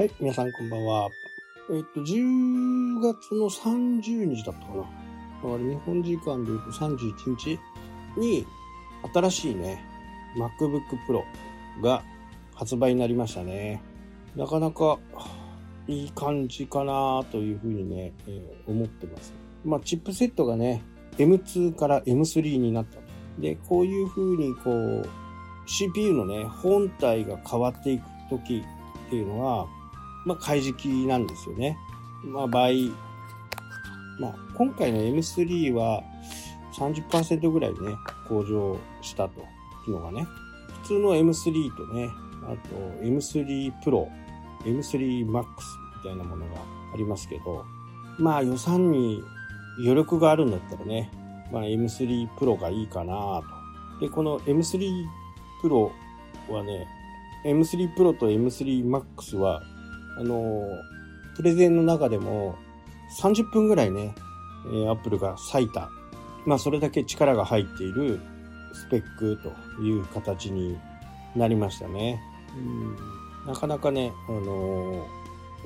はい、皆さんこんばんは。えっと、10月の30日だったかな。だから日本時間で言うと31日に新しいね、MacBook Pro が発売になりましたね。なかなかいい感じかなというふうにね、えー思ってます。まあ、チップセットがね、M2 から M3 になったと。で、こういうふうにこう、CPU のね、本体が変わっていくときっていうのは、まあ、開示機なんですよね。まあ、倍。まあ、今回の M3 は30%ぐらいね、向上したと。機能がね。普通の M3 とね、あと M3 Pro、M3 Max みたいなものがありますけど、まあ予算に余力があるんだったらね、まあ M3 Pro がいいかなと。で、この M3 Pro はね、M3 Pro と M3 Max は、あのープレゼンの中でも30分ぐらいね、えー、Apple が割いた。まあそれだけ力が入っているスペックという形になりましたね。うんなかなかね、あのー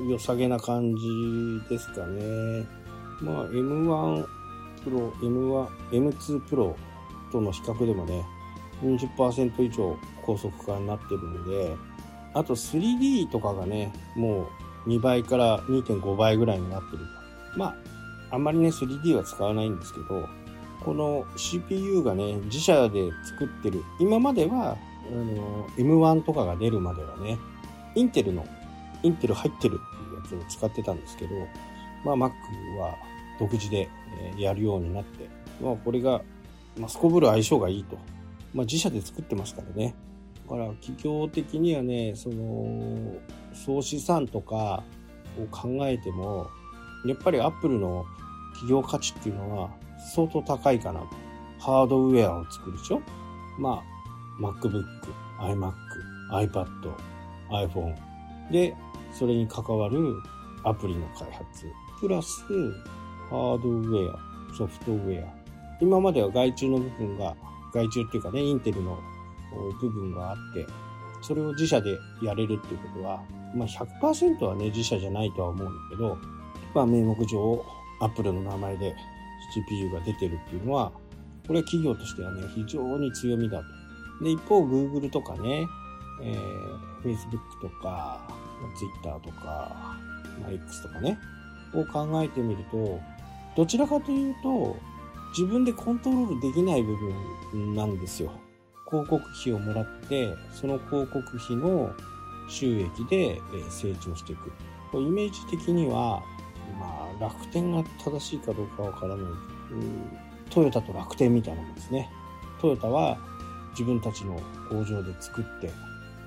良さげな感じですかね。まあ M1 Pro、M1、M2 Pro との比較でもね、20%以上高速化になってるんで、あと 3D とかがね、もう2倍から2.5倍ぐらいになってる。まあ、あんまりね 3D は使わないんですけど、この CPU がね、自社で作ってる、今までは、あの、M1 とかが出るまではね、インテルの、インテル入ってるっていうやつを使ってたんですけど、まあ Mac は独自でえやるようになって、まあこれが、まあすこぶる相性がいいと。まあ自社で作ってますからね。だから企業的にはね、その、総資産とかを考えても、やっぱり Apple の企業価値っていうのは相当高いかな。ハードウェアを作るでしょ？まあ、MacBook、iMac、iPad、iPhone で、それに関わるアプリの開発、プラスハードウェア、ソフトウェア。今までは外注の部分が、外注っていうかね、インテルの部分があって、それを自社でやれるっていうことは、まあ100%はね、自社じゃないとは思うんだけど、まあ名目上、Apple の名前で CPU が出てるっていうのは、これは企業としてはね、非常に強みだと。で、一方、Google とかね、えー、Facebook とか、Twitter とか、まあ、X とかね、を考えてみると、どちらかというと、自分でコントロールできない部分なんですよ。広告費をもらって、その広告費の収益で成長していく。イメージ的には、まあ、楽天が正しいかどうかわからない。トヨタと楽天みたいなもんですね。トヨタは自分たちの工場で作って、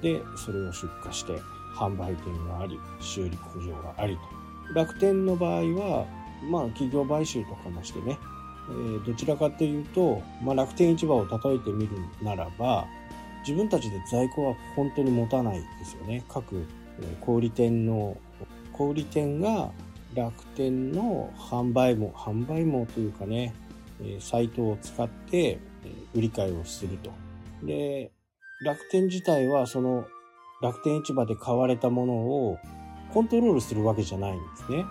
で、それを出荷して、販売店があり、修理工場がありと。楽天の場合は、まあ、企業買収とかもしてね、えどちらかというと、まあ、楽天市場を例えてみるならば、自分たちで在庫は本当に持たないですよね。各、小売店の、小売店が楽天の販売網、販売網というかね、サイトを使って売り買いをすると。で、楽天自体はその楽天市場で買われたものをコントロールするわけじゃないんですね。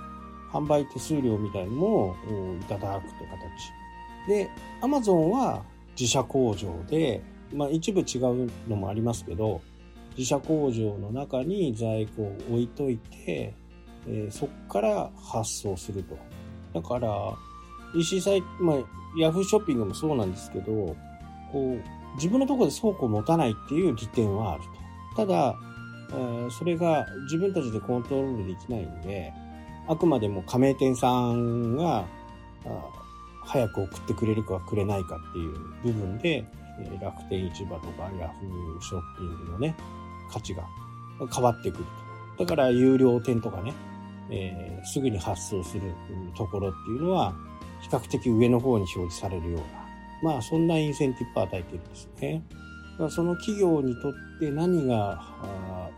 販売手数料みたいのをいただくという形。で、アマゾンは自社工場で、まあ一部違うのもありますけど、自社工場の中に在庫を置いといて、えーそこから発送すると。だから、EC サイト、まあ、ヤフーショッピングもそうなんですけど、こう、自分のとこで倉庫を持たないっていう利点はあると。ただ、えーそれが自分たちでコントロールできないんで、あくまでも加盟店さんが、早く送ってくれるかくれないかっていう部分で、え楽天市場とかヤフーショッピングのね、価値が変わってくると。だから有料店とかね、えーすぐに発送するところっていうのは、比較的上の方に表示されるような、まあそんなインセンティブを与えてるんですね。その企業にとって何が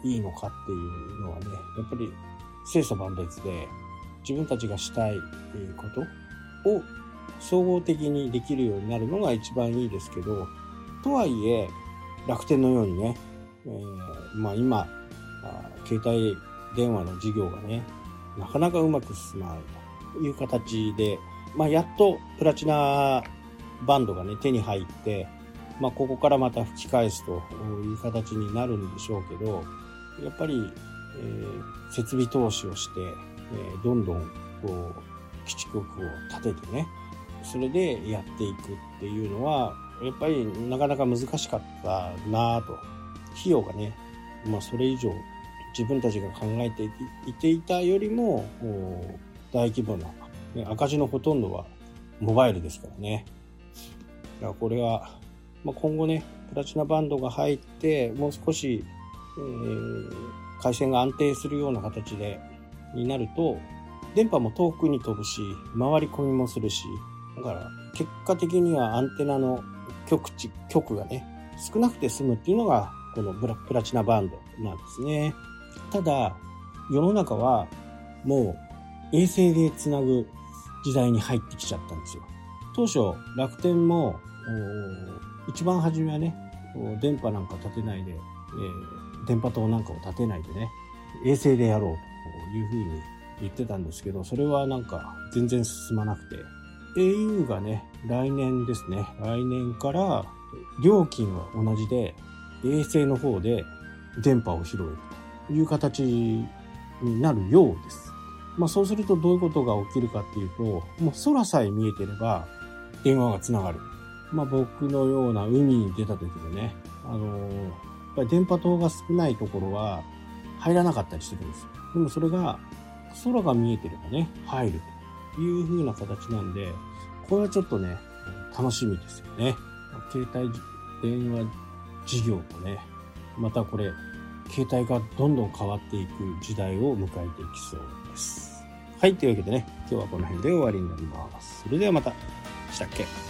いいのかっていうのはね、やっぱり清楚万別で自分たちがしたいえーことを総合的にできるようになるのが一番いいですけど、とはいえ楽天のようにね、えーまあ今、あ携帯電話の事業がね、なかなかうまく進まないという形で、まあ、やっとプラチナバンドがね、手に入って、まあ、ここからまた吹き返すという形になるんでしょうけど、やっぱり、え、設備投資をして、え、どんどん、こう、基地局を建ててね、それでやっていくっていうのは、やっぱりなかなか難しかったなぁと。費用がね、まあそれ以上自分たちが考えていていたよりも大規模な、ね、赤字のほとんどはモバイルですからね。だからこれは、まあ、今後ね、プラチナバンドが入って、もう少し、えー、回線が安定するような形で、になると、電波も遠くに飛ぶし、回り込みもするし、だから結果的にはアンテナの局地、局がね、少なくて済むっていうのが、このプラチナバンドなんですね。ただ、世の中はもう衛星でつなぐ時代に入ってきちゃったんですよ。当初、楽天も、一番初めはね、電波なんか立てないで、えー、電波塔なんかを立てないでね、衛星でやろうというふうに言ってたんですけど、それはなんか全然進まなくて、au がね、来年ですね、来年から料金は同じで、衛星の方で電波を拾えるという形になるようです。まあそうするとどういうことが起きるかっていうと、もう空さえ見えてれば電話がつながる。まあ僕のような海に出た時でね、あのー、ぱり電波塔が少ないところは入らなかったりするんですよ。でもそれが空が見えてればね、入るという風な形なんで、これはちょっとね、楽しみですよね。携帯電話事業とね、またこれ、携帯がどんどん変わっていく時代を迎えていきそうです。はい、というわけでね、今日はこの辺で終わりになります。それではまた。したっけ？